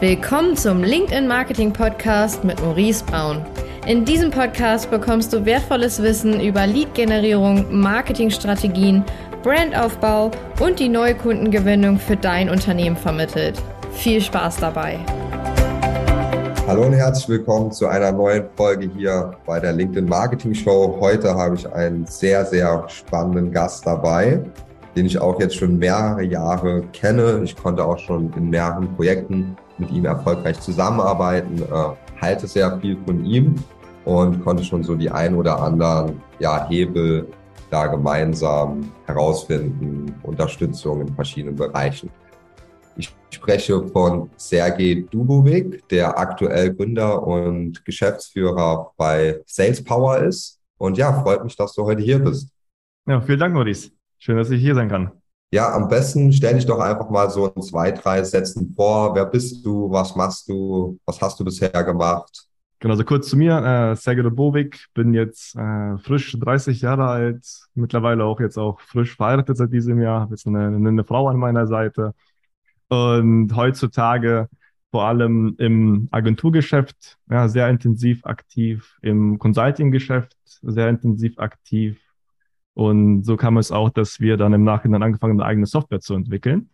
Willkommen zum LinkedIn Marketing Podcast mit Maurice Braun. In diesem Podcast bekommst du wertvolles Wissen über Lead-Generierung, Marketingstrategien, Brandaufbau und die neue Kundengewinnung für dein Unternehmen vermittelt. Viel Spaß dabei! Hallo und herzlich willkommen zu einer neuen Folge hier bei der LinkedIn Marketing Show. Heute habe ich einen sehr, sehr spannenden Gast dabei, den ich auch jetzt schon mehrere Jahre kenne. Ich konnte auch schon in mehreren Projekten mit ihm erfolgreich zusammenarbeiten, äh, halte sehr viel von ihm und konnte schon so die ein oder anderen ja, Hebel da gemeinsam herausfinden, Unterstützung in verschiedenen Bereichen. Ich spreche von Sergej Dubovic, der aktuell Gründer und Geschäftsführer bei Sales Power ist. Und ja, freut mich, dass du heute hier bist. Ja, vielen Dank, Maurice. Schön, dass ich hier sein kann. Ja, am besten stell dich doch einfach mal so in zwei, drei Sätzen vor. Wer bist du? Was machst du? Was hast du bisher gemacht? Genau, so kurz zu mir. Äh, Sergej Bovic, bin jetzt äh, frisch 30 Jahre alt, mittlerweile auch jetzt auch frisch verheiratet seit diesem Jahr, habe jetzt eine, eine Frau an meiner Seite und heutzutage vor allem im Agenturgeschäft ja, sehr intensiv aktiv, im Consulting-Geschäft sehr intensiv aktiv, und so kam es auch, dass wir dann im Nachhinein angefangen haben, eine eigene Software zu entwickeln.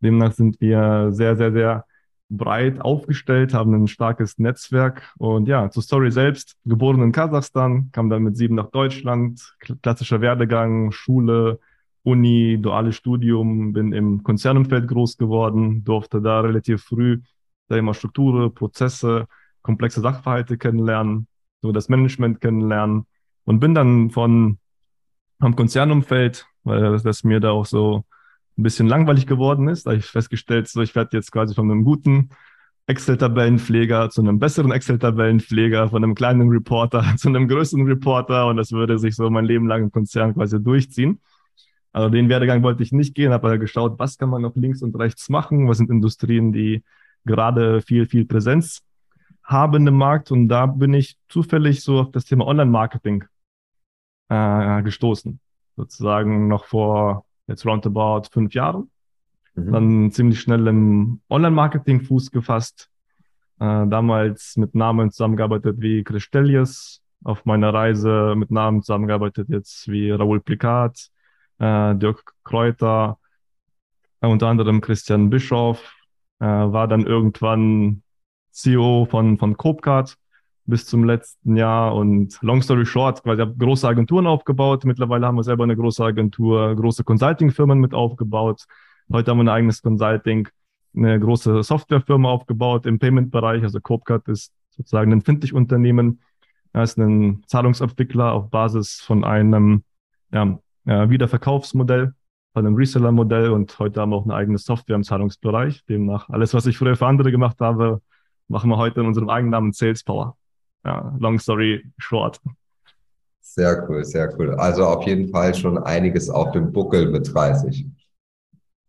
Demnach sind wir sehr, sehr, sehr breit aufgestellt, haben ein starkes Netzwerk. Und ja, zur Story selbst, geboren in Kasachstan, kam dann mit sieben nach Deutschland, klassischer Werdegang, Schule, Uni, duales Studium, bin im Konzernumfeld groß geworden, durfte da relativ früh da immer Strukturen, Prozesse, komplexe Sachverhalte kennenlernen, so das Management kennenlernen und bin dann von am Konzernumfeld, weil das mir da auch so ein bisschen langweilig geworden ist. Da habe ich festgestellt, so ich werde jetzt quasi von einem guten Excel-Tabellenpfleger zu einem besseren Excel-Tabellenpfleger, von einem kleinen Reporter zu einem größeren Reporter und das würde sich so mein Leben lang im Konzern quasi durchziehen. Also den Werdegang wollte ich nicht gehen, habe geschaut, was kann man noch links und rechts machen, was sind Industrien, die gerade viel, viel Präsenz haben im Markt und da bin ich zufällig so auf das Thema Online-Marketing äh, gestoßen. Sozusagen noch vor jetzt roundabout fünf Jahren. Mhm. Dann ziemlich schnell im Online-Marketing Fuß gefasst. Äh, damals mit Namen zusammengearbeitet wie Chris Stellies, auf meiner Reise mit Namen zusammengearbeitet jetzt wie Raoul Plikat, äh, Dirk Kräuter, äh, unter anderem Christian Bischoff, äh, war dann irgendwann CEO von, von Copecard bis zum letzten Jahr. Und long story short, weil ich habe große Agenturen aufgebaut. Mittlerweile haben wir selber eine große Agentur, große Consulting-Firmen mit aufgebaut. Heute haben wir ein eigenes Consulting, eine große Softwarefirma aufgebaut im Payment-Bereich. Also Copecard ist sozusagen ein Fintech-Unternehmen. Er ist ein Zahlungsabwickler auf Basis von einem ja, Wiederverkaufsmodell, von einem Reseller-Modell. Und heute haben wir auch eine eigene Software im Zahlungsbereich. Demnach alles, was ich früher für andere gemacht habe, machen wir heute in unserem eigenen Namen Sales Power ja, long story short. Sehr cool, sehr cool. Also auf jeden Fall schon einiges auf dem Buckel mit 30.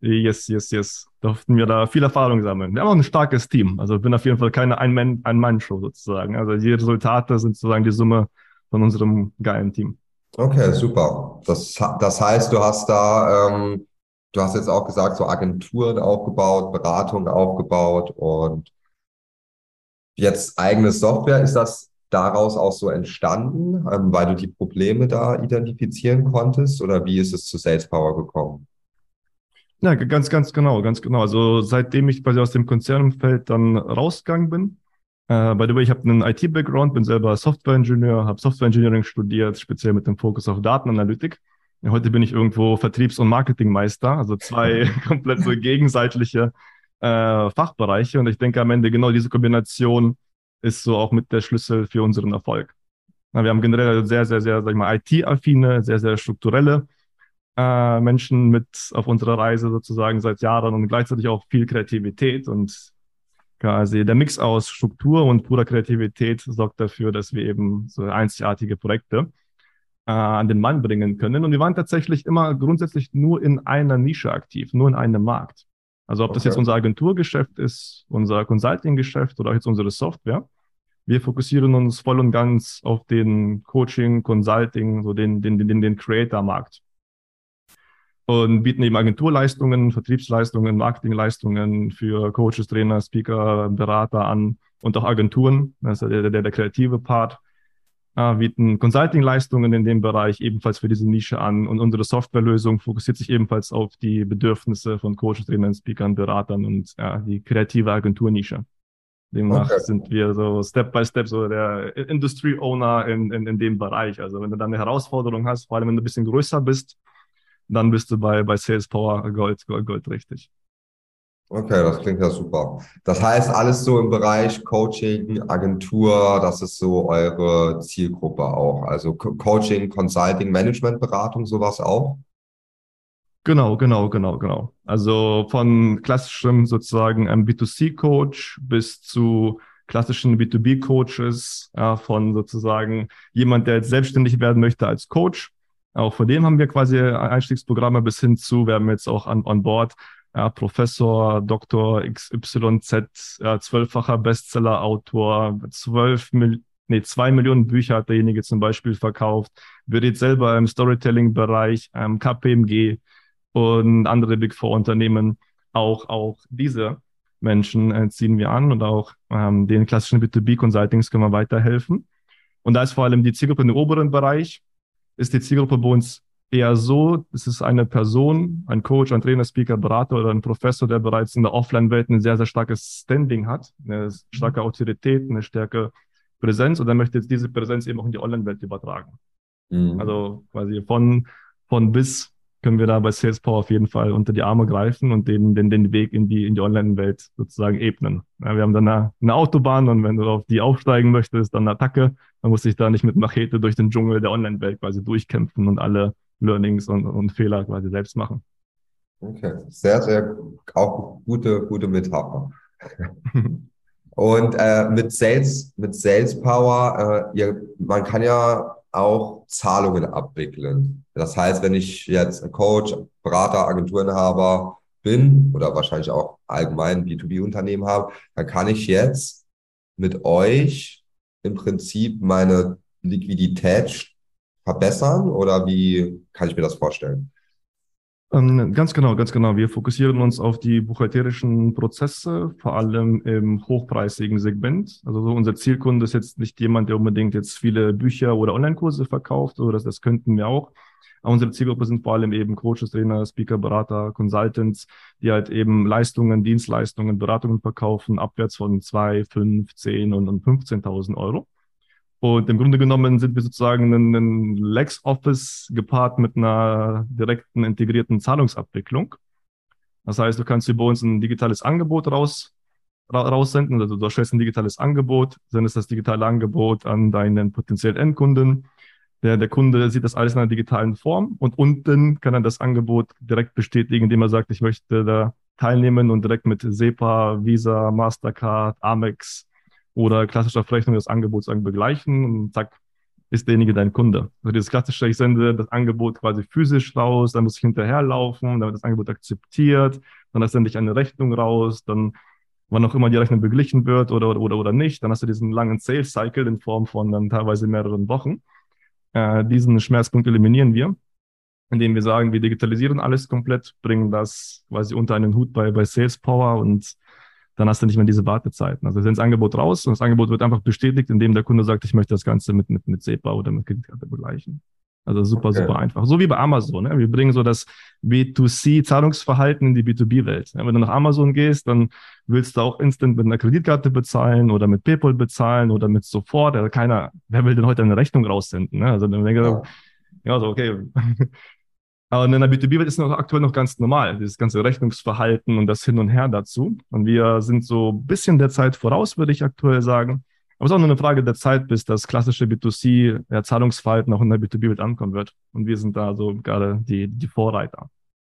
Yes, yes, yes. Durften wir da viel Erfahrung sammeln. Wir haben auch ein starkes Team. Also ich bin auf jeden Fall keine Ein-Mann-Show sozusagen. Also die Resultate sind sozusagen die Summe von unserem geilen Team. Okay, super. Das, das heißt, du hast da, ähm, du hast jetzt auch gesagt, so Agenturen aufgebaut, Beratung aufgebaut und jetzt eigene Software, ist das daraus auch so entstanden, ähm, weil du die Probleme da identifizieren konntest oder wie ist es zu Sales Power gekommen? Ja, ganz, ganz genau, ganz genau. Also seitdem ich quasi aus dem Konzernumfeld dann rausgegangen bin, äh, by the way, ich habe einen IT-Background, bin selber Software-Ingenieur, habe Software Engineering studiert, speziell mit dem Fokus auf Datenanalytik. Heute bin ich irgendwo Vertriebs- und Marketingmeister, also zwei komplett so gegenseitliche äh, Fachbereiche. Und ich denke am Ende genau diese Kombination ist so auch mit der Schlüssel für unseren Erfolg. Na, wir haben generell sehr, sehr, sehr, sag ich mal, IT-affine, sehr, sehr strukturelle äh, Menschen mit auf unserer Reise sozusagen seit Jahren und gleichzeitig auch viel Kreativität und quasi der Mix aus Struktur und purer Kreativität sorgt dafür, dass wir eben so einzigartige Projekte äh, an den Mann bringen können. Und wir waren tatsächlich immer grundsätzlich nur in einer Nische aktiv, nur in einem Markt. Also ob okay. das jetzt unser Agenturgeschäft ist, unser Consulting-Geschäft oder auch jetzt unsere Software. Wir fokussieren uns voll und ganz auf den Coaching, Consulting, so den, den, den, den Creator-Markt. und bieten eben Agenturleistungen, Vertriebsleistungen, Marketingleistungen für Coaches, Trainer, Speaker, Berater an und auch Agenturen. Das ist der, der, der kreative Part. Äh, bieten Consulting-Leistungen in dem Bereich ebenfalls für diese Nische an und unsere Softwarelösung fokussiert sich ebenfalls auf die Bedürfnisse von Coaches, Trainern, Speakern, Beratern und ja, die kreative Agenturnische. Demnach okay. sind wir so Step by Step so der Industry Owner in, in, in dem Bereich. Also wenn du dann eine Herausforderung hast, vor allem wenn du ein bisschen größer bist, dann bist du bei, bei Sales Power Gold, Gold, Gold richtig. Okay, das klingt ja super. Das heißt, alles so im Bereich Coaching, Agentur, das ist so eure Zielgruppe auch. Also Coaching, Consulting, Management, Beratung, sowas auch? Genau, genau, genau, genau. Also von klassischem sozusagen B2C-Coach bis zu klassischen B2B-Coaches, ja, von sozusagen jemand, der jetzt selbstständig werden möchte als Coach. Auch für den haben wir quasi Einstiegsprogramme bis hin zu, wir haben jetzt auch an, on board ja, Professor, Dr. XYZ, ja, zwölffacher Bestseller-Autor, zwölf nee, zwei Millionen Bücher hat derjenige zum Beispiel verkauft, berät selber im Storytelling-Bereich, ähm, KPMG, und andere Big Four Unternehmen auch, auch diese Menschen äh, ziehen wir an und auch ähm, den klassischen B2B Consultings können wir weiterhelfen. Und da ist vor allem die Zielgruppe im oberen Bereich, ist die Zielgruppe bei uns eher so, es ist eine Person, ein Coach, ein Trainer, Speaker, Berater oder ein Professor, der bereits in der Offline-Welt ein sehr, sehr starkes Standing hat, eine starke Autorität, eine starke Präsenz und er möchte jetzt diese Präsenz eben auch in die Online-Welt übertragen. Mhm. Also quasi von, von bis können wir da bei Sales Power auf jeden Fall unter die Arme greifen und den, den, den Weg in die, in die Online-Welt sozusagen ebnen. Ja, wir haben dann eine, eine, Autobahn und wenn du auf die aufsteigen möchtest, dann eine Attacke. Man muss sich da nicht mit Machete durch den Dschungel der Online-Welt quasi durchkämpfen und alle Learnings und, und Fehler quasi selbst machen. Okay, sehr, sehr auch gute, gute Metapher. und äh, mit Sales, mit Sales Power, äh, ihr, man kann ja auch Zahlungen abwickeln. Das heißt, wenn ich jetzt Coach, Berater, Agenturinhaber bin oder wahrscheinlich auch allgemein B2B-Unternehmen habe, dann kann ich jetzt mit euch im Prinzip meine Liquidität verbessern oder wie kann ich mir das vorstellen? Ähm, ganz genau, ganz genau. Wir fokussieren uns auf die buchhalterischen Prozesse, vor allem im hochpreisigen Segment. Also so unser Zielkunde ist jetzt nicht jemand, der unbedingt jetzt viele Bücher oder Online-Kurse verkauft, oder das, das könnten wir auch. Unsere Zielgruppe sind vor allem eben Coaches, Trainer, Speaker, Berater, Consultants, die halt eben Leistungen, Dienstleistungen, Beratungen verkaufen, abwärts von zwei, fünf, zehn und 15.000 Euro. Und im Grunde genommen sind wir sozusagen ein, ein LexOffice gepaart mit einer direkten integrierten Zahlungsabwicklung. Das heißt, du kannst über uns ein digitales Angebot raus, ra raussenden. Also du stellst ein digitales Angebot, sendest das digitale Angebot an deinen potenziellen Endkunden. Der, der Kunde sieht das alles in einer digitalen Form und unten kann er das Angebot direkt bestätigen, indem er sagt, ich möchte da teilnehmen und direkt mit SEPA, Visa, Mastercard, Amex oder klassischer Verrechnung des Angebots begleichen und zack, ist derjenige dein Kunde. Also dieses klassische, ich sende das Angebot quasi physisch raus, dann muss ich hinterherlaufen, dann wird das Angebot akzeptiert, dann sende ich eine Rechnung raus, dann wann auch immer die Rechnung beglichen wird oder, oder, oder, oder nicht, dann hast du diesen langen Sales Cycle in Form von dann teilweise mehreren Wochen. Äh, diesen Schmerzpunkt eliminieren wir, indem wir sagen, wir digitalisieren alles komplett, bringen das quasi unter einen Hut bei, bei Sales Power und dann hast du nicht mehr diese Wartezeiten. Also das Angebot raus und das Angebot wird einfach bestätigt, indem der Kunde sagt, ich möchte das Ganze mit, mit, mit SEPA oder mit Kreditkarte begleichen. Also super, okay. super einfach. So wie bei Amazon. Ne? Wir bringen so das B2C-Zahlungsverhalten in die B2B-Welt. Ja, wenn du nach Amazon gehst, dann willst du auch instant mit einer Kreditkarte bezahlen oder mit PayPal bezahlen oder mit sofort. Also keiner, wer will denn heute eine Rechnung raussenden? Ne? Also dann denke ich, ja. ja, so, okay, aber in der B2B-Welt ist noch aktuell noch ganz normal, dieses ganze Rechnungsverhalten und das Hin und Her dazu. Und wir sind so ein bisschen der Zeit voraus, würde ich aktuell sagen. Aber es ist auch nur eine Frage der Zeit, bis das klassische B2C-Zahlungsverhalten auch in der B2B-Welt ankommen wird. Und wir sind da so gerade die, die Vorreiter.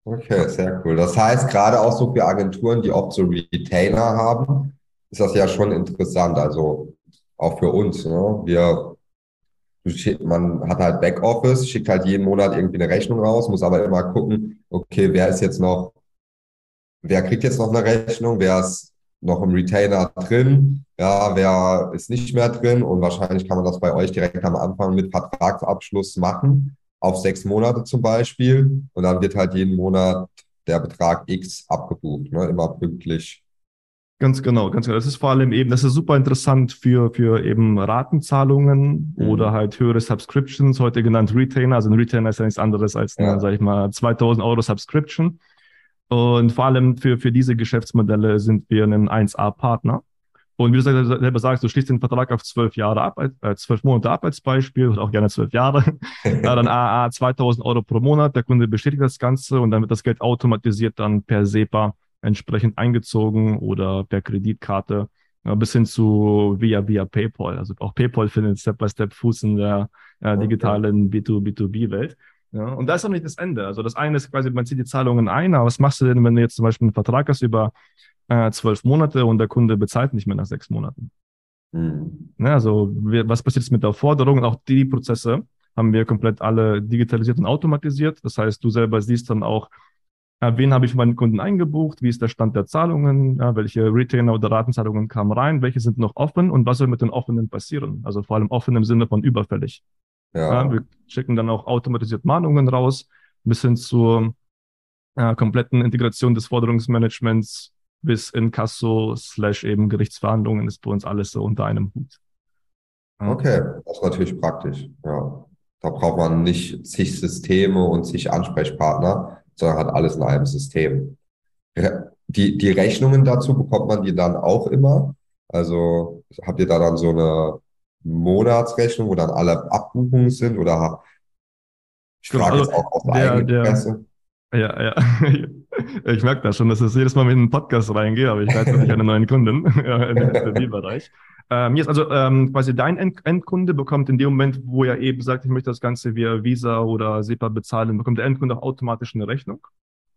Okay, sehr cool. Das heißt, gerade auch so für Agenturen, die oft so Retainer haben, ist das ja schon interessant. Also auch für uns. Ne? Wir man hat halt Backoffice, schickt halt jeden Monat irgendwie eine Rechnung raus, muss aber immer gucken, okay, wer ist jetzt noch, wer kriegt jetzt noch eine Rechnung, wer ist noch im Retainer drin, ja, wer ist nicht mehr drin und wahrscheinlich kann man das bei euch direkt am Anfang mit Vertragsabschluss machen. auf sechs Monate zum Beispiel und dann wird halt jeden Monat der Betrag X abgebucht, ne? immer pünktlich. Ganz genau, ganz genau. Das ist vor allem eben, das ist super interessant für, für eben Ratenzahlungen mhm. oder halt höhere Subscriptions, heute genannt Retainer. Also ein Retainer ist ja nichts anderes als ja. sag ich mal, 2000 Euro Subscription. Und vor allem für, für diese Geschäftsmodelle sind wir ein 1A-Partner. Und wie du selber sagst, du schließt den Vertrag auf zwölf Jahre ab, äh, zwölf Monate ab als Beispiel oder auch gerne zwölf Jahre. ja, dann AA 2000 Euro pro Monat. Der Kunde bestätigt das Ganze und dann wird das Geld automatisiert dann per SEPA entsprechend eingezogen oder per Kreditkarte ja, bis hin zu via, via PayPal. Also auch PayPal findet Step by Step Fuß in der äh, digitalen B2B2B-Welt. Ja, und da ist noch nicht das Ende. Also das eine ist quasi, man zieht die Zahlungen ein, aber was machst du denn, wenn du jetzt zum Beispiel einen Vertrag hast über äh, zwölf Monate und der Kunde bezahlt nicht mehr nach sechs Monaten. Mhm. Ja, also wir, was passiert jetzt mit der Forderung? Auch die Prozesse haben wir komplett alle digitalisiert und automatisiert. Das heißt, du selber siehst dann auch, äh, wen habe ich für meinen Kunden eingebucht, wie ist der Stand der Zahlungen, ja, welche Retainer oder Ratenzahlungen kamen rein, welche sind noch offen und was soll mit den offenen passieren? Also vor allem offen im Sinne von überfällig. Ja. ja wir schicken dann auch automatisiert Mahnungen raus, bis hin zur äh, kompletten Integration des Forderungsmanagements bis in Kasso slash eben Gerichtsverhandlungen ist bei uns alles so unter einem Hut. Okay, das ist natürlich praktisch. Ja. Da braucht man nicht zig Systeme und zig Ansprechpartner, sondern hat alles in einem System. Die, die Rechnungen dazu bekommt man die dann auch immer? Also habt ihr da dann so eine Monatsrechnung, wo dann alle Abbuchungen sind oder ich frage also, jetzt auch aus der, eigenen Presse. Ja, ja. Ich merke das schon, dass ich jedes Mal mit einem Podcast reingehe, aber ich weiß noch nicht eine neuen Kunden im B2B-Bereich. Ähm, jetzt also ähm, quasi dein End Endkunde bekommt in dem Moment, wo er eben sagt, ich möchte das Ganze via Visa oder SEPA bezahlen, bekommt der Endkunde auch automatisch eine Rechnung.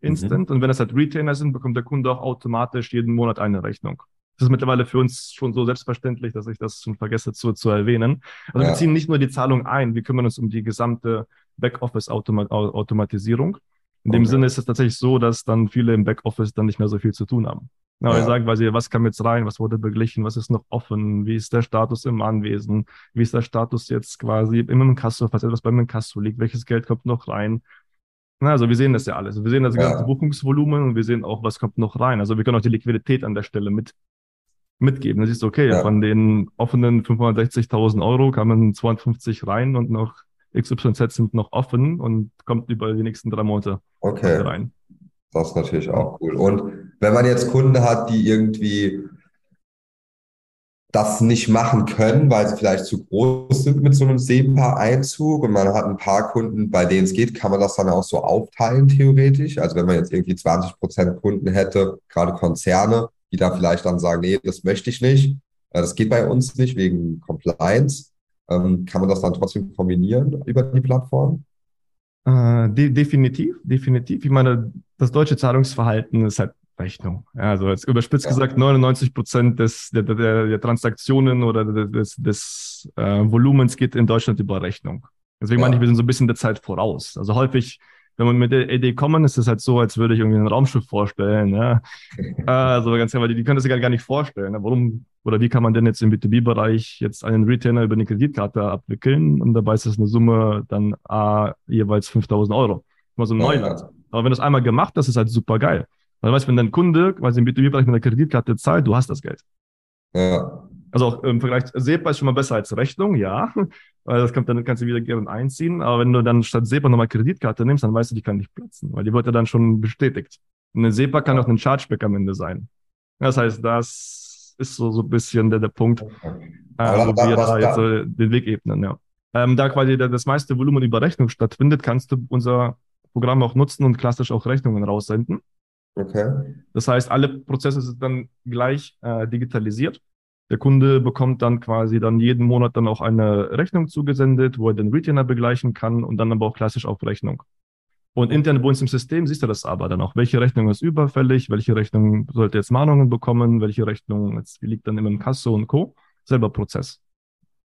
Instant. Mhm. Und wenn es halt Retainer sind, bekommt der Kunde auch automatisch jeden Monat eine Rechnung. Das ist mittlerweile für uns schon so selbstverständlich, dass ich das schon vergesse zu, zu erwähnen. Also ja. wir ziehen nicht nur die Zahlung ein, wir kümmern uns um die gesamte Backoffice-Automatisierung. In dem okay. Sinne ist es tatsächlich so, dass dann viele im Backoffice dann nicht mehr so viel zu tun haben. Aber ja. wir sagen quasi, was kam jetzt rein, was wurde beglichen, was ist noch offen, wie ist der Status im Anwesen, wie ist der Status jetzt quasi im Inkasso, falls etwas beim Inkasso liegt, welches Geld kommt noch rein. Also wir sehen das ja alles. Wir sehen das ganze ja. Buchungsvolumen und wir sehen auch, was kommt noch rein. Also wir können auch die Liquidität an der Stelle mit mitgeben. Das ist okay, ja. von den offenen 560.000 Euro kamen 250 rein und noch XYZ sind noch offen und kommt über die nächsten drei Monate okay. rein. Das ist natürlich auch cool. Und wenn man jetzt Kunden hat, die irgendwie das nicht machen können, weil sie vielleicht zu groß sind mit so einem SEPA-Einzug und man hat ein paar Kunden, bei denen es geht, kann man das dann auch so aufteilen theoretisch. Also wenn man jetzt irgendwie 20 Prozent Kunden hätte, gerade Konzerne, die da vielleicht dann sagen, nee, das möchte ich nicht, äh, das geht bei uns nicht wegen Compliance, ähm, kann man das dann trotzdem kombinieren über die Plattform? Äh, de definitiv, definitiv. Ich meine, das deutsche Zahlungsverhalten ist halt Rechnung. Ja, also jetzt überspitzt ja. gesagt, 99 Prozent des, der, der, der, Transaktionen oder des, des äh, Volumens geht in Deutschland über Rechnung. Deswegen ja. meine ich, wir sind so ein bisschen der Zeit voraus. Also häufig wenn man mit der Idee kommen, ist es halt so, als würde ich irgendwie ein Raumschiff vorstellen. Ja. also ganz einfach, die, die können das ja gar nicht vorstellen. Ne? Warum oder wie kann man denn jetzt im B2B-Bereich jetzt einen Retainer über eine Kreditkarte abwickeln und dabei ist es eine Summe dann A, jeweils 5000 Euro. Mal so ein Neuland. Aber wenn das einmal gemacht ist, ist halt super geil. Weil du weißt, wenn dein Kunde quasi im B2B-Bereich mit einer Kreditkarte zahlt, du hast das Geld. Ja. Also auch im Vergleich, SEPA ist schon mal besser als Rechnung, ja. Weil das kommt, dann kannst du wieder gerne einziehen. Aber wenn du dann statt SEPA nochmal Kreditkarte nimmst, dann weißt du, die kann nicht platzen, weil die wird ja dann schon bestätigt. Und eine SEPA kann auch ein Chargeback am Ende sein. Das heißt, das ist so, so ein bisschen der, der Punkt, äh, wo wir da jetzt äh, den Weg ebnen, ja. Ähm, da quasi das meiste Volumen über Rechnung stattfindet, kannst du unser Programm auch nutzen und klassisch auch Rechnungen raussenden. Okay. Das heißt, alle Prozesse sind dann gleich äh, digitalisiert. Der Kunde bekommt dann quasi dann jeden Monat dann auch eine Rechnung zugesendet, wo er den Retainer begleichen kann und dann aber auch klassisch auf Rechnung. Und intern bei uns im System siehst du das aber dann auch. Welche Rechnung ist überfällig? Welche Rechnung sollte jetzt Mahnungen bekommen? Welche Rechnung jetzt liegt dann im Kasso und Co. Selber Prozess.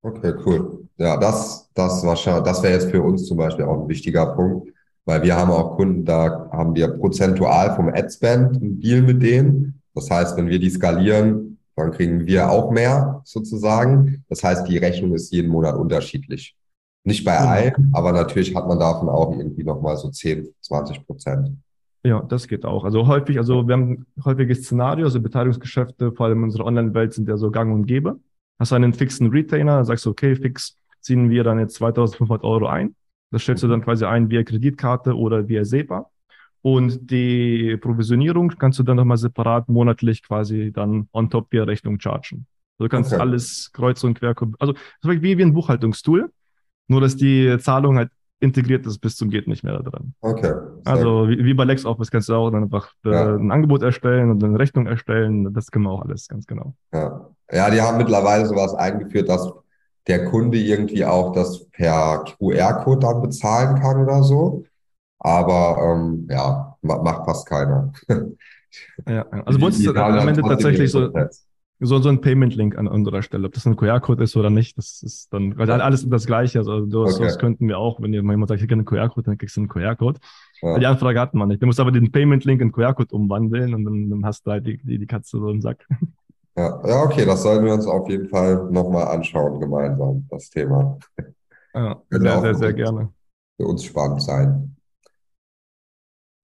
Okay, cool. Ja, das, das das wäre jetzt für uns zum Beispiel auch ein wichtiger Punkt, weil wir haben auch Kunden, da haben wir prozentual vom Adspend einen Deal mit denen. Das heißt, wenn wir die skalieren, dann kriegen wir auch mehr sozusagen. Das heißt, die Rechnung ist jeden Monat unterschiedlich. Nicht bei Genau. allen, aber natürlich hat man davon auch irgendwie nochmal so 10, 20 Prozent. Ja, das geht auch. Also häufig, also wir haben ein häufiges Szenario, also Beteiligungsgeschäfte, vor allem in unserer Online-Welt sind ja so gang und gäbe. Hast du einen fixen Retainer, sagst du, okay, fix ziehen wir dann jetzt 2500 Euro ein. Das stellst du dann quasi ein via Kreditkarte oder via SEPA. Und die Provisionierung kannst du dann nochmal separat monatlich quasi dann on top via Rechnung chargen. Also du kannst Okay. alles kreuz und quer, also wie, wie ein Buchhaltungstool, nur dass die Zahlung halt integriert ist bis zum geht nicht mehr da drin. Okay. Also wie, wie bei LexOffice kannst du auch dann einfach äh, Ja. ein Angebot erstellen und eine Rechnung erstellen. Das können wir auch alles, ganz genau. Ja. ja, die haben mittlerweile sowas eingeführt, dass der Kunde irgendwie auch das per QR-Code dann bezahlen kann oder so. Aber ähm, ja, ma- macht fast keiner. Ja. Also bei uns ist Die am dann Ende tatsächlich so, so, so ein Payment-Link an unserer Stelle. Ob das ein QR-Code ist oder nicht, das ist dann weil alles das Gleiche. Also das, Okay. könnten wir auch, wenn jemand sagt, ich hätte einen QR-Code, dann kriegst du einen QR-Code. Ja. Die Anfrage hat man nicht. Du musst aber den Payment-Link in QR-Code umwandeln und dann, dann hast du halt die, die, die Katze so im Sack. Ja, ja, okay, das sollten wir uns auf jeden Fall nochmal anschauen, gemeinsam, das Thema. Ja, sehr, sehr, sehr gerne. Für uns spannend sein.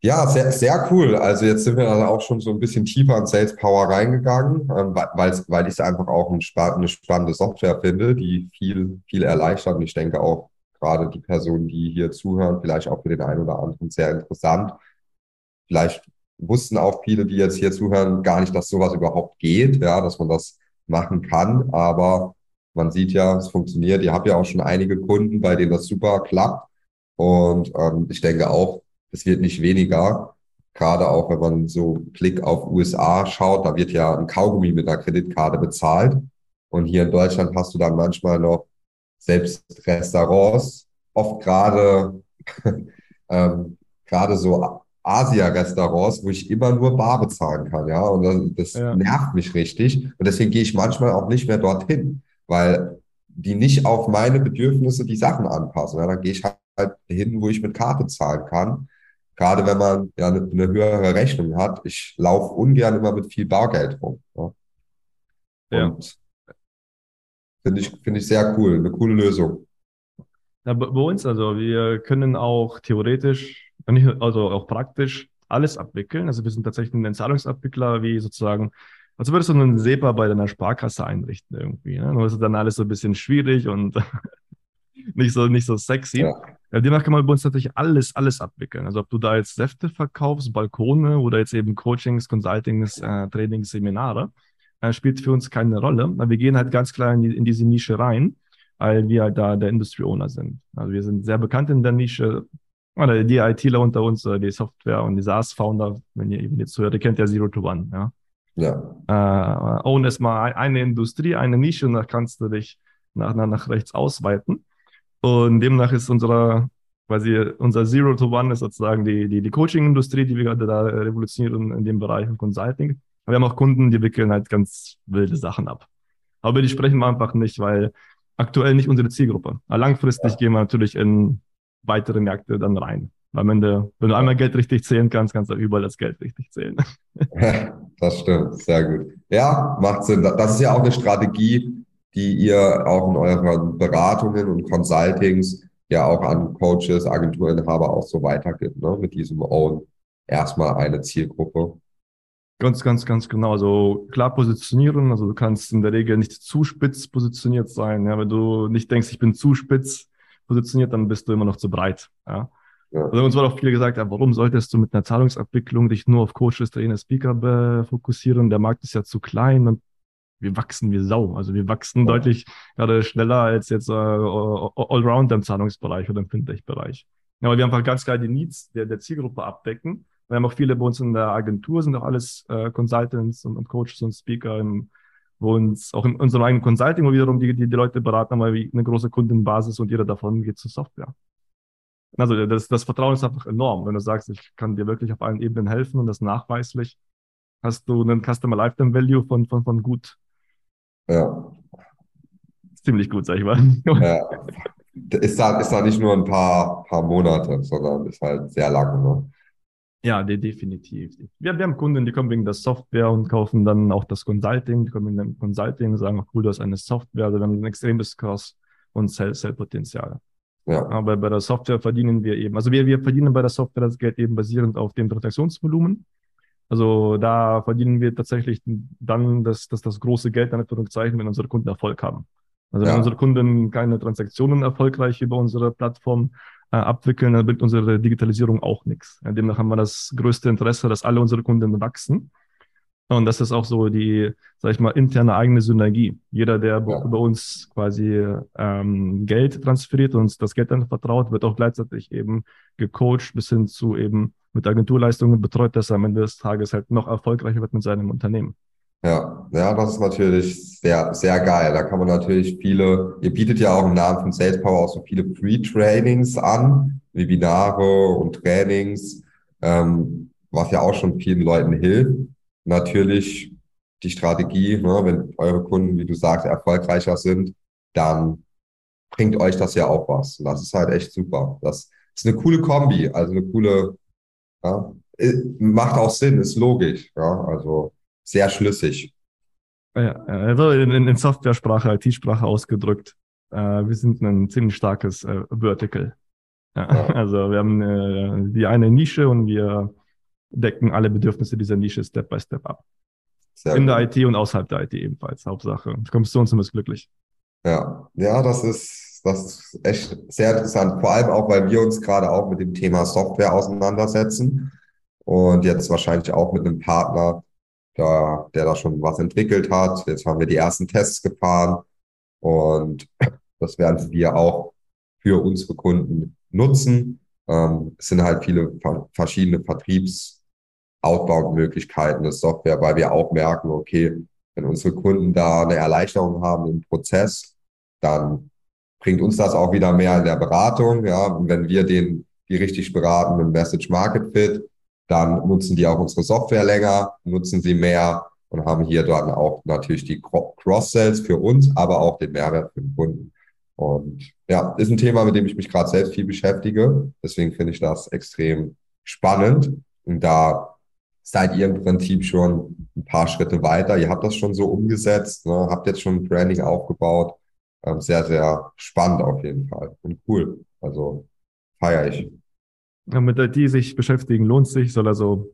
Ja, sehr, sehr cool. Also jetzt sind wir dann auch schon so ein bisschen tiefer in Sales Power reingegangen, ähm, weil, weil ich es einfach auch ein, eine spannende Software finde, die viel, viel erleichtert. Und ich denke auch gerade die Personen, die hier zuhören, vielleicht auch für den einen oder anderen sehr interessant. Vielleicht wussten auch viele, die jetzt hier zuhören, gar nicht, dass sowas überhaupt geht, ja, dass man das machen kann. Aber man sieht ja, es funktioniert. Ihr habt ja auch schon einige Kunden, bei denen das super klappt. Und ähm, ich denke auch, es wird nicht weniger. Gerade auch, wenn man so Blick auf USA schaut, da wird ja ein Kaugummi mit einer Kreditkarte bezahlt. Und hier in Deutschland hast du dann manchmal noch selbst Restaurants, oft gerade ähm, gerade so Asia-Restaurants, wo ich immer nur bar bezahlen kann, ja. Und das, Ja. nervt mich richtig. Und deswegen gehe ich manchmal auch nicht mehr dorthin, weil die nicht auf meine Bedürfnisse die Sachen anpassen. Ja, dann gehe ich halt hin, wo ich mit Karte zahlen kann. Gerade wenn man ja eine, eine höhere Rechnung hat. Ich laufe ungern immer mit viel Bargeld rum. Ja. Ja. Und finde ich, finde ich sehr cool. Eine coole Lösung. Ja, bei uns, also wir können auch theoretisch, also auch praktisch alles abwickeln. Also wir sind tatsächlich ein Zahlungsabwickler, wie sozusagen, als würdest du einen SEPA bei deiner Sparkasse einrichten irgendwie. Ne? Nur ist dann alles so ein bisschen schwierig und nicht so, nicht so sexy. Ja. Ja, demnach kann man bei uns tatsächlich alles, alles abwickeln. Also ob du da jetzt Säfte verkaufst, Balkone oder jetzt eben Coachings, Consultings, äh, Trainings, Seminare, äh, spielt für uns keine Rolle. Wir gehen halt ganz klar in, die, in diese Nische rein, weil wir halt da der Industry Owner sind. Also wir sind sehr bekannt in der Nische. Oder die ITler unter uns, die Software und die SaaS-Founder, wenn ihr, wenn ihr zuhört, ihr kennt ja Zero to One, ja. Ja. Äh, own erstmal eine Industrie, eine Nische und dann kannst du dich nach, nach, nach rechts ausweiten. Und demnach ist unsere, quasi unser Zero to One ist sozusagen die, die, die Coaching-Industrie, die wir gerade da revolutionieren in dem Bereich von Consulting. Aber wir haben auch Kunden, die wickeln halt ganz wilde Sachen ab. Aber die sprechen wir einfach nicht, weil aktuell nicht unsere Zielgruppe. Aber langfristig gehen wir natürlich in weitere Märkte dann rein. Am Ende, wenn du einmal Geld richtig zählen kannst, kannst du überall das Geld richtig zählen. Das stimmt, sehr gut. Ja, macht Sinn. Das ist ja auch eine Strategie, die ihr auch in euren Beratungen und Consultings ja auch an Coaches, Agenturinhaber auch so weitergibt, ne? Mit diesem Own erstmal eine Zielgruppe. Ganz, ganz, ganz genau. Also klar positionieren. Also du kannst in der Regel nicht zu spitz positioniert sein. Ja, wenn du nicht denkst, ich bin zu spitz positioniert, dann bist du immer noch zu breit. Ja. Ja. Also uns wurde auch viel gesagt, ja, warum solltest du mit einer Zahlungsabwicklung dich nur auf Coaches, Trainer, Speaker be- fokussieren? Der Markt ist ja zu klein und wir wachsen wie Sau. Also wir wachsen Ja. deutlich gerade schneller als jetzt äh, Allround im Zahlungsbereich oder im Fintech-Bereich. Ja, aber wir einfach ganz klar die Needs der, der Zielgruppe abdecken. Wir haben auch viele bei uns in der Agentur, sind auch alles äh, Consultants und, und Coaches und Speaker, im, wo uns auch in unserem eigenen Consulting, wo wiederum die, die, die Leute beraten, haben wir eine große Kundenbasis und jeder davon geht zur Software. Also das, das Vertrauen ist einfach enorm. Wenn du sagst, ich kann dir wirklich auf allen Ebenen helfen und das nachweislich, hast du einen Customer Lifetime Value von, von, von gut, Ja. ziemlich gut, sag ich mal. Ja. Ist da, ist da nicht nur ein paar, paar Monate, sondern ist halt sehr lange, ne? Ja, de definitiv. Wir, wir haben Kunden, die kommen wegen der Software und kaufen dann auch das Consulting. Die kommen wegen dem Consulting und sagen, ach cool, du hast eine Software. Also wir haben ein extremes Cross- und Sell-Sell-Potenzial. Ja. Aber bei der Software verdienen wir eben, also wir, wir verdienen bei der Software das Geld eben basierend auf dem Transaktionsvolumen. Also da verdienen wir tatsächlich dann das, das, das große Geld, in Anführungszeichen, wenn unsere Kunden Erfolg haben. Also wenn ja. unsere Kunden keine Transaktionen erfolgreich über unsere Plattform äh, abwickeln, dann bringt unsere Digitalisierung auch nichts. Demnach haben wir das größte Interesse, dass alle unsere Kunden wachsen. Und das ist auch so die, sag ich mal, interne eigene Synergie. Jeder, der ja. bei uns quasi ähm, Geld transferiert und uns das Geld dann vertraut, wird auch gleichzeitig eben gecoacht bis hin zu eben mit Agenturleistungen betreut, dass er am Ende des Tages halt noch erfolgreicher wird mit seinem Unternehmen. Ja, ja, das ist natürlich sehr, sehr geil. Da kann man natürlich viele, ihr bietet ja auch im Namen von Sales Power auch so viele Free-Trainings an, Webinare und Trainings, ähm, was ja auch schon vielen Leuten hilft. Natürlich die Strategie, ne, wenn eure Kunden, wie du sagst, erfolgreicher sind, dann bringt euch das ja auch was. Und das ist halt echt super. Das ist eine coole Kombi, also eine coole ja, macht auch Sinn, ist logisch. Ja, also sehr schlüssig. Ja, also in, in Software-Sprache, IT-Sprache ausgedrückt, äh, wir sind ein ziemlich starkes äh, Vertical. Ja. Also wir haben äh, die eine Nische und wir decken alle Bedürfnisse dieser Nische Step by Step ab. Sehr in gut. der IT und außerhalb der IT ebenfalls, Hauptsache. Du kommst zu uns und bist glücklich. Ja, ja, das ist das ist echt sehr interessant. Vor allem auch, weil wir uns gerade auch mit dem Thema Software auseinandersetzen und jetzt wahrscheinlich auch mit einem Partner, da, der da schon was entwickelt hat. Jetzt haben wir die ersten Tests gefahren und das werden wir auch für unsere Kunden nutzen. Ähm, es sind halt viele verschiedene Vertriebs Outbound-Möglichkeiten des Software, weil wir auch merken, okay, wenn unsere Kunden da eine Erleichterung haben im Prozess, dann bringt uns das auch wieder mehr in der Beratung. Ja, und wenn wir den, die richtig beraten im Message Market Fit, dann nutzen die auch unsere Software länger, nutzen sie mehr und haben hier dann auch natürlich die Cross-Sells für uns, aber auch den Mehrwert für den Kunden. Und ja, ist ein Thema, mit dem ich mich gerade selbst viel beschäftige. Deswegen finde ich das extrem spannend. Und da seid ihr im Prinzip schon ein paar Schritte weiter. Ihr habt das schon so umgesetzt, ne? habt jetzt schon Branding aufgebaut ähm, sehr, sehr spannend auf jeden Fall und cool. Also feiere ich. Ja, mit IT sich beschäftigen lohnt sich, soll also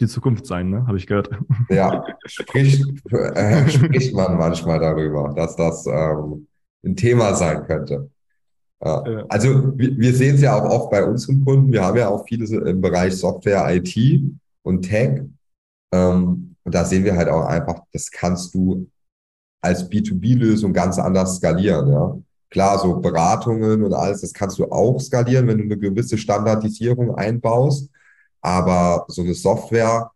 die Zukunft sein, ne? Habe ich gehört. Ja, spricht, äh, spricht man manchmal darüber, dass das ähm, ein Thema sein könnte. Ja. Ja. Also wir, wir sehen es ja auch oft bei unseren Kunden. Wir haben ja auch viele im Bereich Software, IT und Tech. Ähm, und da sehen wir halt auch einfach, das kannst du als B2B-Lösung ganz anders skalieren. Ja. Klar, so Beratungen und alles, das kannst du auch skalieren, wenn du eine gewisse Standardisierung einbaust. Aber so eine Software,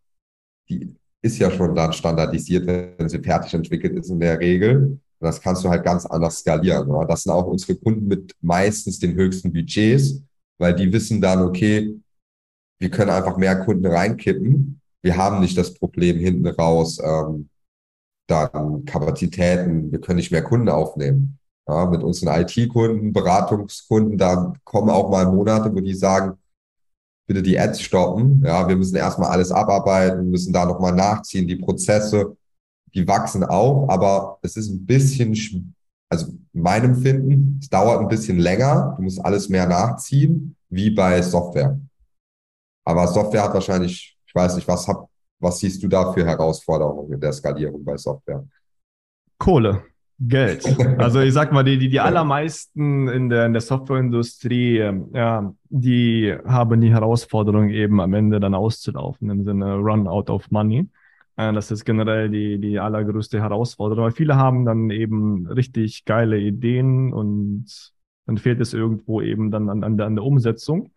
die ist ja schon dann standardisiert, wenn sie fertig entwickelt ist in der Regel. das kannst du halt ganz anders skalieren. Ja. Das sind auch unsere Kunden mit meistens den höchsten Budgets, weil die wissen dann, okay, wir können einfach mehr Kunden reinkippen. Wir haben nicht das Problem hinten raus, ähm, dann Kapazitäten, wir können nicht mehr Kunden aufnehmen. Ja, mit unseren IT-Kunden, Beratungskunden, da kommen auch mal Monate, wo die sagen, bitte die Ads stoppen. Ja, wir müssen erstmal alles abarbeiten, müssen da nochmal nachziehen. Die Prozesse, die wachsen auch, aber es ist ein bisschen, also meinem Finden, es dauert ein bisschen länger. Du musst alles mehr nachziehen, wie bei Software. Aber Software hat wahrscheinlich, ich weiß nicht, was habt was siehst du da für Herausforderungen in der Skalierung bei Software? Kohle. Geld. Also ich sag mal, die, die, die allermeisten in der, in der Softwareindustrie, ähm, ja, die haben die Herausforderung eben am Ende dann auszulaufen, im Sinne Run out of money. Äh, das ist generell die, die allergrößte Herausforderung, weil viele haben dann eben richtig geile Ideen und dann fehlt es irgendwo eben dann an, an, der, an der Umsetzung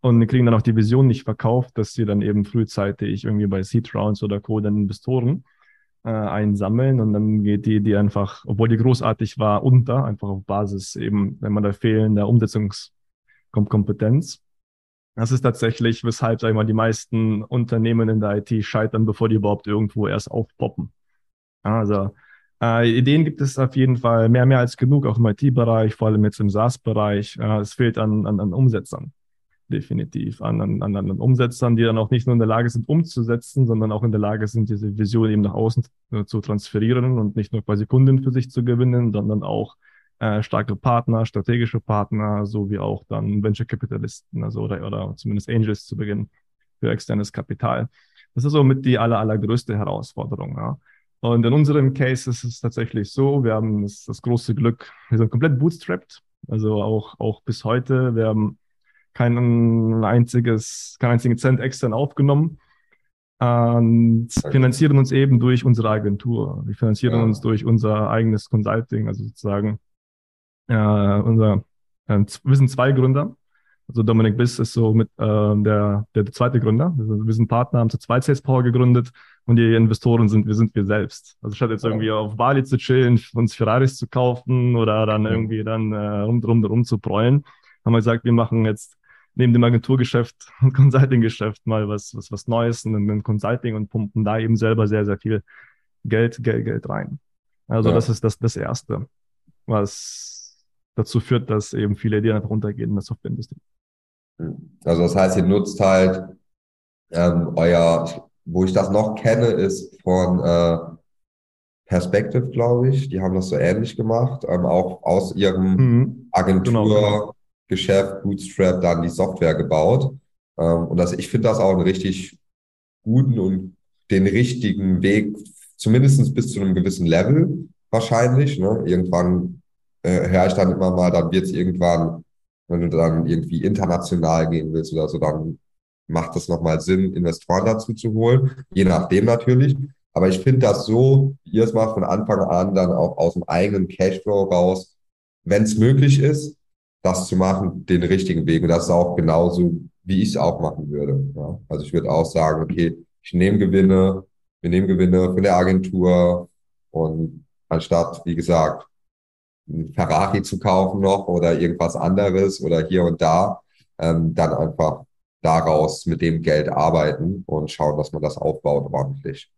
und kriegen dann auch die Vision nicht verkauft, dass sie dann eben frühzeitig irgendwie bei Seed Rounds oder Co. dann Investoren äh, einsammeln und dann geht die Idee einfach, obwohl die großartig war, unter, einfach auf Basis eben, wenn man da fehlender Umsetzungskompetenz. Das ist tatsächlich, weshalb, sag ich mal, die meisten Unternehmen in der IT scheitern, bevor die überhaupt irgendwo erst aufpoppen. Also äh, Ideen gibt es auf jeden Fall mehr, mehr als genug, auch im IT-Bereich, vor allem jetzt im SaaS-Bereich. Äh, es fehlt an, an, an Umsetzern definitiv an, an, an, Umsetzern, die dann auch nicht nur in der Lage sind, umzusetzen, sondern auch in der Lage sind, diese Vision eben nach außen äh, zu transferieren und nicht nur quasi Kunden für sich zu gewinnen, sondern auch äh, starke Partner, strategische Partner, sowie auch dann Venture Capitalisten, also oder, oder zumindest Angels zu Beginn für externes Kapital. Das ist somit die aller, allergrößte Herausforderung. Ja. Und in unserem Case ist es tatsächlich so, wir haben das, das große Glück, wir sind komplett bootstrapped, also auch, auch bis heute. Wir haben kein einziges, keinen einzigen Cent extern aufgenommen und finanzieren uns eben durch unsere Agentur. Wir finanzieren ja. uns durch unser eigenes Consulting, also sozusagen äh, unser, äh, wir sind zwei Gründer. Also Dominik Biss ist so mit äh, der, der zweite Gründer. Wir sind Partner, haben zu zweit Sales Power gegründet und die Investoren sind, wir sind wir selbst. Also statt jetzt irgendwie auf Bali zu chillen, uns Ferraris zu kaufen oder dann irgendwie dann äh, rum, rum, rum zu prollen, haben wir gesagt, wir machen jetzt neben dem Agenturgeschäft und Consulting-Geschäft mal was, was, was Neues in den Consulting und pumpen da eben selber sehr, sehr viel Geld, Geld, Geld rein. Also ja. das ist das, das Erste, was dazu führt, dass eben viele Ideen einfach runtergehen in der Softwareindustrie. Also das heißt, ihr nutzt halt ähm, euer, wo ich das noch kenne, ist von äh, Perspective, glaube ich. Die haben das so ähnlich gemacht, ähm, auch aus ihrem mhm. Agenturgeschäft genau. Bootstrap dann die Software gebaut. Ähm, und das, ich finde das auch einen richtig guten und den richtigen Weg, zumindest bis zu einem gewissen Level wahrscheinlich. Ne? Irgendwann äh, höre ich dann immer mal, dann wird es irgendwann wenn du dann irgendwie international gehen willst oder so, dann macht es nochmal Sinn, Investoren dazu zu holen, je nachdem natürlich. Aber ich finde das so, wie ihr es macht, von Anfang an dann auch aus dem eigenen Cashflow raus, wenn es möglich ist, das zu machen, den richtigen Weg. Und das ist auch genauso, wie ich es auch machen würde. Ja? Also ich würde auch sagen, okay, ich nehme Gewinne, wir nehmen Gewinne von der Agentur und anstatt, wie gesagt, ein Ferrari zu kaufen noch oder irgendwas anderes oder hier und da, ähm, dann einfach daraus mit dem Geld arbeiten und schauen, dass man das aufbaut ordentlich.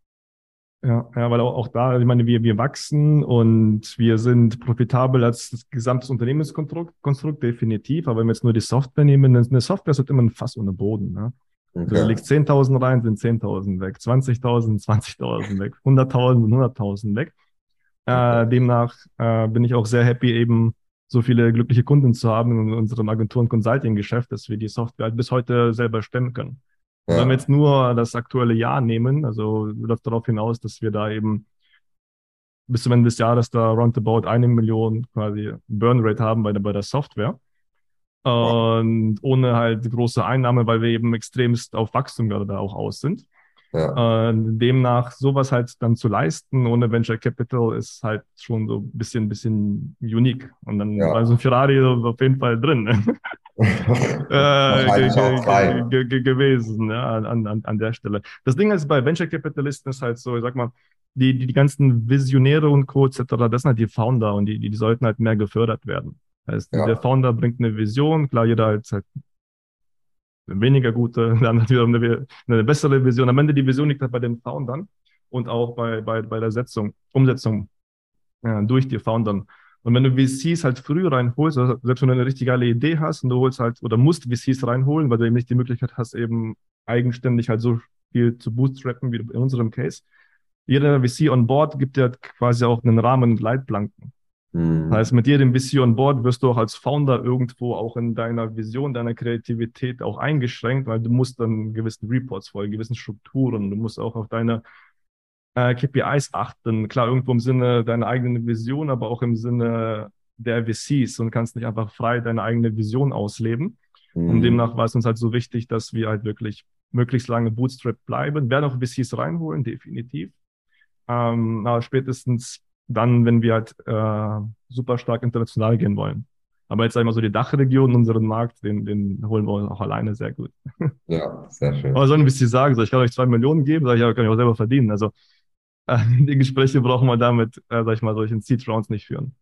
Ja, ja, weil auch, auch da, ich meine, wir, wir wachsen und wir sind profitabel als das gesamte Unternehmenskonstrukt, Konstrukt, definitiv. Aber wenn wir jetzt nur die Software nehmen, dann eine Software ist halt immer ein Fass ohne Boden. Ne? Okay. Du legst 10.000 rein, sind 10.000 weg, 20.000, 20.000 weg, 100.000, 100.000 weg. Äh, demnach äh, bin ich auch sehr happy, eben so viele glückliche Kunden zu haben in unserem Agentur- und Consulting-Geschäft, dass wir die Software halt bis heute selber stemmen können. Ja. Wenn wir jetzt nur das aktuelle Jahr nehmen, also läuft darauf hinaus, dass wir da eben bis zum Ende des Jahres da roundabout eine Million quasi Burnrate haben bei der, bei der Software. Und ohne halt große Einnahme, weil wir eben extremst auf Wachstum gerade da auch aus sind. Ja. Demnach sowas halt dann zu leisten ohne Venture Capital ist halt schon so ein bisschen, bisschen unique. Und dann ja. war so ein Ferrari auf jeden Fall drin. äh, ge ge gewesen ja, an, an, an der Stelle. Das Ding ist bei Venture Capitalisten ist halt so, ich sag mal, die, die, die ganzen Visionäre und Co. etc., das sind halt die Founder und die, die, die sollten halt mehr gefördert werden. Das heißt, ja. der Founder bringt eine Vision, klar, jeder hat halt weniger gute, dann hat wiederum eine, eine bessere Vision. Am Ende die Vision liegt halt bei den Foundern und auch bei, bei, bei der Setzung, Umsetzung ja, durch die Foundern. Und wenn du VCs halt früh reinholst, also selbst wenn du eine richtig geile Idee hast und du holst halt oder musst VCs reinholen, weil du eben nicht die Möglichkeit hast, eben eigenständig halt so viel zu bootstrappen wie in unserem Case. Jeder VC on board gibt ja quasi auch einen Rahmen und Leitplanken. Mhm. Das heißt, mit jedem VC on Board wirst du auch als Founder irgendwo auch in deiner Vision, deiner Kreativität auch eingeschränkt, weil du musst dann gewissen Reports folgen, gewissen Strukturen, du musst auch auf deine äh, KPIs achten. Klar, irgendwo im Sinne deiner eigenen Vision, aber auch im Sinne der VCs und kannst nicht einfach frei deine eigene Vision ausleben. Mhm. Und demnach war es uns halt so wichtig, dass wir halt wirklich möglichst lange Bootstrap bleiben. Werden auch VCs reinholen, definitiv. Ähm, aber spätestens dann, wenn wir halt äh, super stark international gehen wollen. Aber jetzt einmal so die Dachregion, unseren Markt, den, den holen wir auch alleine sehr gut. Ja, sehr schön. Aber sollen wir Sie sagen, so, ich kann euch zwei Millionen geben, sag ich, ja, kann ich auch selber verdienen. Also äh, die Gespräche brauchen wir damit, äh, sag ich mal, solchen Seed Rounds nicht führen.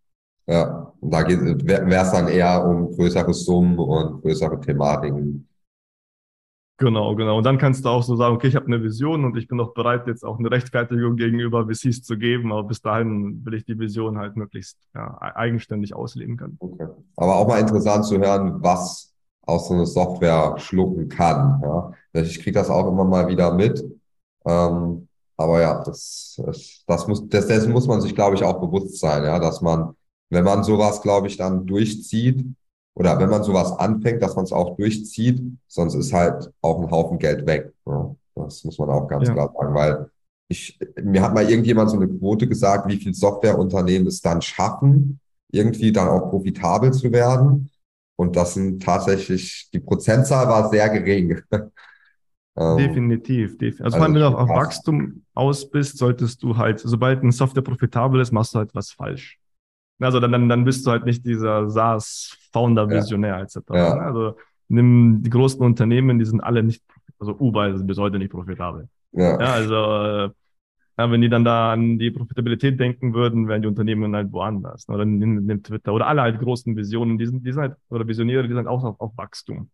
Ja, da wäre es dann eher um größere Summen und größere Thematiken. Genau, genau. Und dann kannst du auch so sagen, okay, ich habe eine Vision und ich bin auch bereit, jetzt auch eine Rechtfertigung gegenüber VCs zu geben, aber bis dahin will ich die Vision halt möglichst ja, eigenständig ausleben können. Okay. Aber auch mal interessant zu hören, was aus so einer Software schlucken kann. Ja? Ich kriege das auch immer mal wieder mit. Ähm, aber ja, das, das, das muss, das, dessen muss man sich, glaube ich, auch bewusst sein, ja, dass man wenn man sowas, glaube ich, dann durchzieht oder wenn man sowas anfängt, dass man es auch durchzieht, sonst ist halt auch ein Haufen Geld weg. Ja, das muss man auch ganz ja. klar sagen, weil ich, mir hat mal irgendjemand so eine Quote gesagt, wie viel Softwareunternehmen es dann schaffen, irgendwie dann auch profitabel zu werden. Und das sind tatsächlich, die Prozentzahl war sehr gering. Ähm, definitiv, definitiv. Also, also wenn du auf, Wachstum aus bist, solltest du halt, sobald ein Software profitabel ist, machst du halt was falsch. Also dann, dann, dann bist du halt nicht dieser SaaS-Founder-Visionär ja. etc. Ja. Also nimm die großen Unternehmen, die sind alle nicht, also Uber ist bis heute nicht profitabel. Ja. ja also äh, ja, wenn die dann da an die Profitabilität denken würden, wären die Unternehmen halt woanders. Oder in, in, in Twitter oder alle halt großen Visionen, die sind, die sind halt, oder Visionäre, die sind auch auf, auf Wachstum.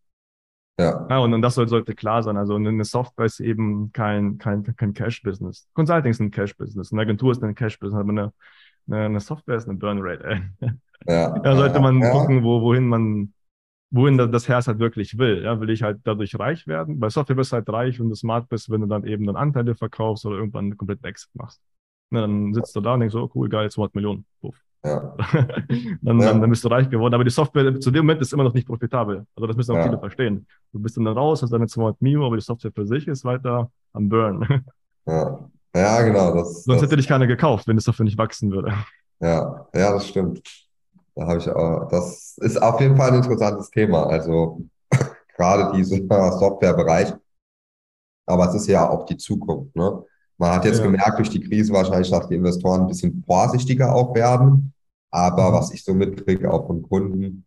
Ja. ja und, und das sollte klar sein. Also eine Software ist eben kein, kein, kein Cash-Business. Consulting ist ein Cash-Business. Eine Agentur ist ein Cash-Business. Aber eine, eine, Software ist eine Burn-Rate. Ja. da sollte man ja. gucken, wo, wohin man, wohin das Herz halt wirklich will. Ja, will ich halt dadurch reich werden? Bei Software bist du halt reich, wenn du smart bist, wenn du dann eben dann Anteile verkaufst oder irgendwann einen kompletten Exit machst. Na, dann sitzt du da und denkst so, oh, cool, geil, 200 Millionen. Puff. Ja. dann, ja. Dann, dann bist du reich geworden. Aber die Software zu dem Moment ist immer noch nicht profitabel. Also das müssen auch ja. viele verstehen. Du bist dann raus, hast deine 200 Mio, aber die Software für sich ist weiter am Burn. ja. ja, genau. Das, Sonst das, hätte dich keiner gekauft, wenn die Software nicht wachsen würde. Ja, ja, das stimmt. Da habe ich auch, das ist auf jeden Fall ein interessantes Thema. Also gerade dieser Softwarebereich. Aber es ist ja auch die Zukunft. Ne? Man hat jetzt ja. gemerkt, durch die Krise wahrscheinlich, dass die Investoren ein bisschen vorsichtiger auch werden. Aber mhm. was ich so mitkriege, auch von Kunden,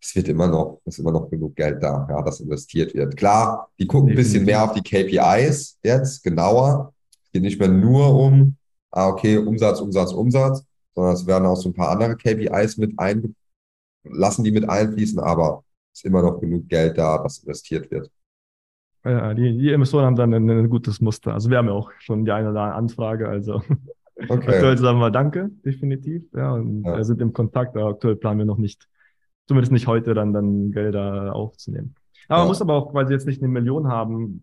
es wird immer noch, ist immer noch genug Geld da, ja, das investiert wird. Klar, die gucken ein bisschen mehr auf die KPIs jetzt, genauer. Es geht nicht mehr nur um, ah, okay, Umsatz, Umsatz, Umsatz, sondern es werden auch so ein paar andere KPIs mit ein, lassen die mit einfließen, aber es ist immer noch genug Geld da, was investiert wird. Ja, die, die Investoren haben dann ein, ein, gutes Muster. Also wir haben ja auch schon die eine oder andere Anfrage. Also okay. aktuell sagen wir Danke, definitiv. Ja, und ja. sind im Kontakt. Aber aktuell planen wir noch nicht, zumindest nicht heute, dann, dann Gelder aufzunehmen. Aber ja. man muss aber auch, weil sie jetzt nicht eine Million haben,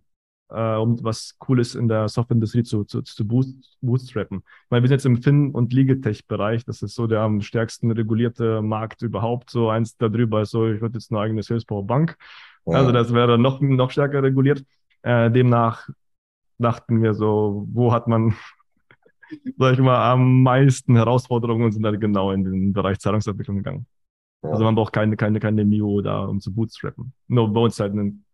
äh, um was Cooles in der Softwareindustrie zu, zu, zu boost, bootstrappen. Ich meine, wir sind jetzt im Fin- und Legatech-Bereich. Das ist so der am stärksten regulierte Markt überhaupt. So eins darüber ist so, ich würde jetzt eine eigene Salesforce Bank. Ja. Also das wäre noch, noch stärker reguliert. Äh, demnach dachten wir so, wo hat man, sag ich mal, am meisten Herausforderungen und sind dann genau in den Bereich Zahlungsentwicklung gegangen. Ja. Also man braucht keine, keine, keine Mio da, um zu bootstrappen. Nur bei uns halt einen,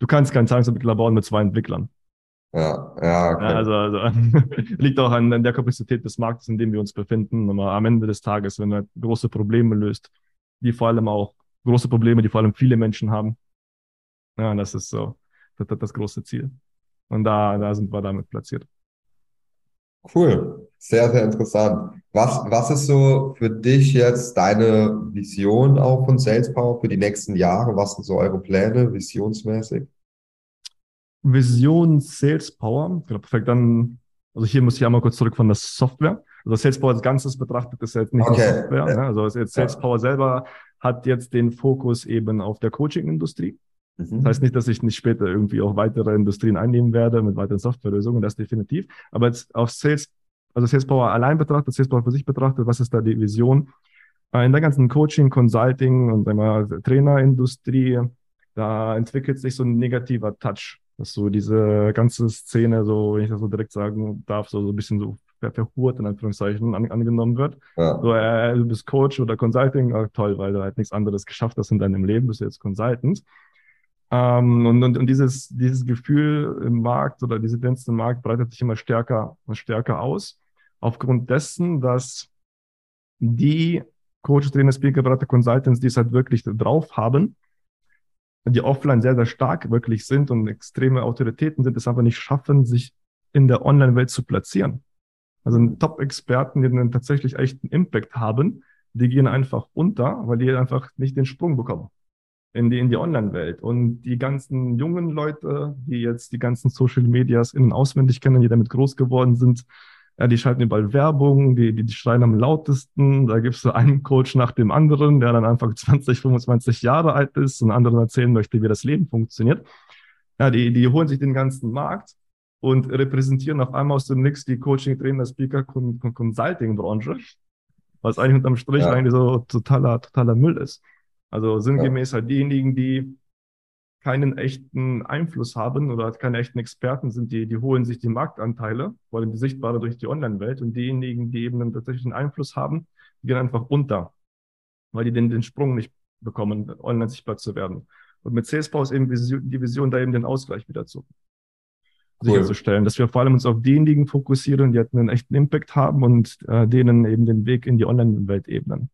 du kannst keinen Zahlungsentwickler bauen mit zwei Entwicklern. Ja, ja, okay. also, also liegt auch an, an der Kapazität des Marktes, in dem wir uns befinden. Aber am Ende des Tages, wenn du große Probleme löst, die vor allem auch große Probleme, die vor allem viele Menschen haben. Ja, das ist so das, das, das große Ziel. Und da, da sind wir damit platziert. Cool, sehr, sehr interessant. Was, was ist so für dich jetzt deine Vision auch von Sales Power für die nächsten Jahre? Was sind so eure Pläne visionsmäßig? Vision Sales Power, genau, perfekt. Dann, also hier muss ich einmal kurz zurück von der Software. Also Sales Power als Ganzes betrachtet ist jetzt nicht okay. Software. Ne? Also jetzt Sales Power selber hat jetzt den Fokus eben auf der Coaching-Industrie. Mhm. Das heißt nicht, dass ich nicht später irgendwie auch weitere Industrien einnehmen werde mit weiteren Softwarelösungen, das definitiv. Aber jetzt auf Sales, also Sales Power allein betrachtet, Sales Power für sich betrachtet, was ist da die Vision? In der ganzen Coaching, Consulting und einmal Trainerindustrie, da entwickelt sich so ein negativer Touch, dass so diese ganze Szene, so, wenn ich das so direkt sagen darf, so, so ein bisschen so verhurt in Anführungszeichen an, angenommen wird. Ja. So, äh, du bist Coach oder Consulting, oh, toll, weil du halt nichts anderes geschafft hast in deinem Leben, bist du jetzt Consultant. Ähm, und, und, und dieses, dieses Gefühl im Markt oder diese Tendenz im Markt breitet sich immer stärker und stärker aus, aufgrund dessen, dass die Coach, Trainer, Speaker, Berater, Consultants, die es halt wirklich drauf haben, die offline sehr, sehr stark wirklich sind und extreme Autoritäten sind, es aber nicht schaffen, sich in der Online-Welt zu platzieren. Also Top-Experten, die einen tatsächlich echten Impact haben, die gehen einfach unter, weil die einfach nicht den Sprung bekommen in die, in die Online-Welt. Und die ganzen jungen Leute, die jetzt die ganzen Social Medias innen auswendig kennen, die damit groß geworden sind, ja, die schalten überall Werbung, die, die, die schreien am lautesten. Da gibt's so einen Coach nach dem anderen, der dann einfach 20, 25 Jahre alt ist und anderen erzählen möchte, wie das Leben funktioniert. Ja, die, die holen sich den ganzen Markt und repräsentieren auf einmal aus dem Nix die Coaching, Trainer, Speaker, Consulting-Branche. was eigentlich unterm Strich ja. eigentlich so totaler, totaler Müll ist. Also sinngemäß ja. halt diejenigen, die keinen echten Einfluss haben oder keine echten Experten sind, die, die holen sich die Marktanteile, vor allem die sichtbare durch die Online-Welt und diejenigen, die eben einen Einfluss haben, die gehen einfach unter, weil die den, den Sprung nicht bekommen, online sichtbar zu werden. Und mit Salesbau ist eben die Vision, da eben den Ausgleich wieder zu cool. sicherzustellen, dass wir vor allem uns auf diejenigen fokussieren, die halt einen echten Impact haben und äh, denen eben den Weg in die Online-Welt ebnen.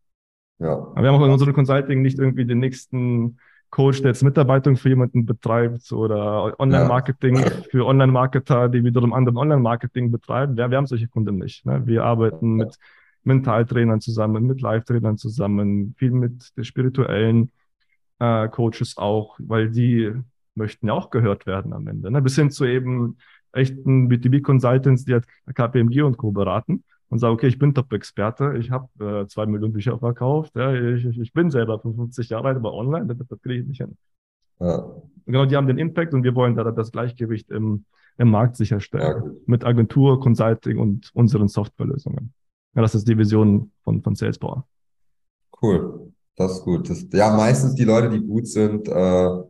Ja. Aber wir haben auch in unserem Consulting nicht irgendwie den nächsten Coach, der jetzt Mitarbeitung für jemanden betreibt oder Online-Marketing ja. für Online-Marketer, die wiederum anderen Online-Marketing betreiben. Wir, wir haben solche Kunden nicht. Ne? Wir arbeiten ja. mit Mentaltrainern zusammen, mit Live-Trainern zusammen, viel mit den spirituellen äh, Coaches auch, weil die möchten ja auch gehört werden am Ende. Ne? Bis hin zu eben echten B2B-Consultants, die halt KPMG und Co. beraten und sagen, okay, ich bin Top-Experte, ich habe äh, zwei Millionen Bücher verkauft, ja, ich, ich bin selber 55 Jahre alt, aber online, das, das kriege ich nicht hin. Ja. Genau, die haben den Impact und wir wollen da das Gleichgewicht im, im Markt sicherstellen. Ja. Mit Agentur, Consulting und unseren Softwarelösungen. Ja, das ist die Vision von, von Salespower. Cool, das ist gut. Das, ja, meistens die Leute, die gut sind, äh,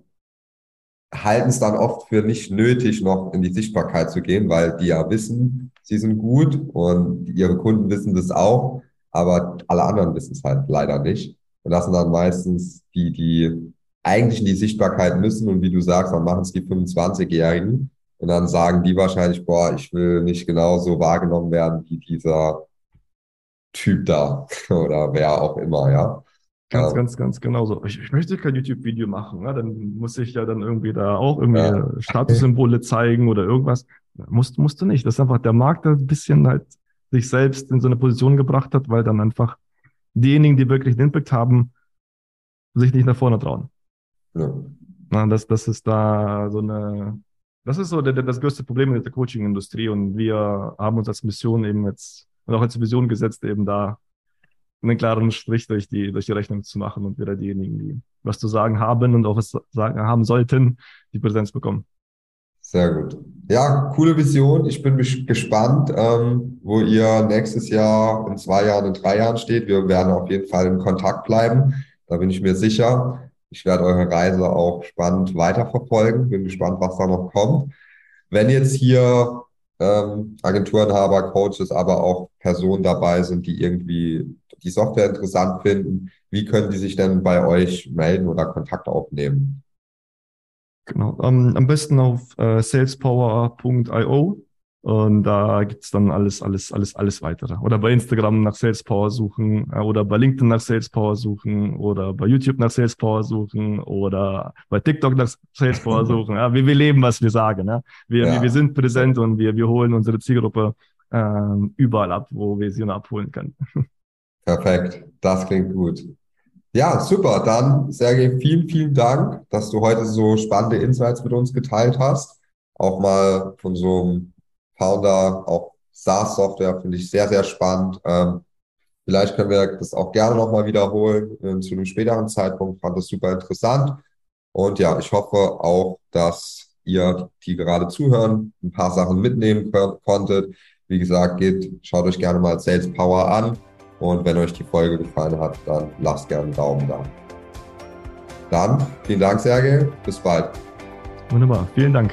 halten es dann oft für nicht nötig, noch in die Sichtbarkeit zu gehen, weil die ja wissen, sie sind gut und ihre Kunden wissen das auch, aber alle anderen wissen es halt leider nicht. Und das sind dann meistens die, die eigentlich in die Sichtbarkeit müssen und wie du sagst, dann machen es die 25-Jährigen und dann sagen die wahrscheinlich, boah, ich will nicht genauso wahrgenommen werden wie dieser Typ da oder wer auch immer, ja. Ganz, ja. ganz, ganz genauso. Ich, ich möchte kein YouTube-Video machen, ne? dann muss ich ja dann irgendwie da auch irgendwie ja. Statussymbole zeigen oder irgendwas. Musst, musst du nicht. Das ist einfach der Markt, der ein bisschen halt sich selbst in so eine Position gebracht hat, weil dann einfach diejenigen, die wirklich den Impact haben, sich nicht nach vorne trauen. Ja. Na, das, das ist da so eine, das ist so der, der, das größte Problem in der Coaching-Industrie und wir haben uns als Mission eben jetzt und auch als Vision gesetzt, eben da einen klaren Strich durch die, durch die Rechnung zu machen und wieder diejenigen, die was zu sagen haben und auch was sagen haben sollten, die Präsenz bekommen. Sehr gut. Ja, coole Vision. Ich bin gespannt, ähm, wo ihr nächstes Jahr, in zwei Jahren, in drei Jahren steht. Wir werden auf jeden Fall in Kontakt bleiben. Da bin ich mir sicher. Ich werde eure Reise auch spannend weiterverfolgen. Bin gespannt, was da noch kommt. Wenn jetzt hier ähm, Agenturenhaber, Coaches, aber auch Personen dabei sind, die irgendwie die Software interessant finden, wie können die sich denn bei euch melden oder Kontakt aufnehmen? Genau, ähm, am besten auf äh, salespower.io und da gibt's dann alles, alles, alles, alles weitere. Oder bei Instagram nach Salespower suchen äh, oder bei LinkedIn nach Salespower suchen oder bei YouTube nach Salespower suchen oder bei TikTok nach Salespower suchen. Ja, wir, wir leben, was wir sagen. Ja? Wir, ja. wir, wir sind präsent und wir, wir holen unsere Zielgruppe äh, überall ab, wo wir sie noch abholen können. Perfekt, das klingt gut. Ja, super. Dann, Sergej, vielen, vielen Dank, dass du heute so spannende Insights mit uns geteilt hast. Auch mal von so einem Founder, auch SaaS-Software, finde ich sehr, sehr spannend. Ähm, vielleicht können wir das auch gerne nochmal wiederholen äh, zu einem späteren Zeitpunkt. Fand das super interessant. Und ja, ich hoffe auch, dass ihr, die gerade zuhören, ein paar Sachen mitnehmen konntet. Wie gesagt, geht, schaut euch gerne mal Sales Power an. Und wenn euch die Folge gefallen hat, dann lasst gerne einen Daumen da. Dann vielen Dank, Sergej. Bis bald. Wunderbar. Vielen Dank.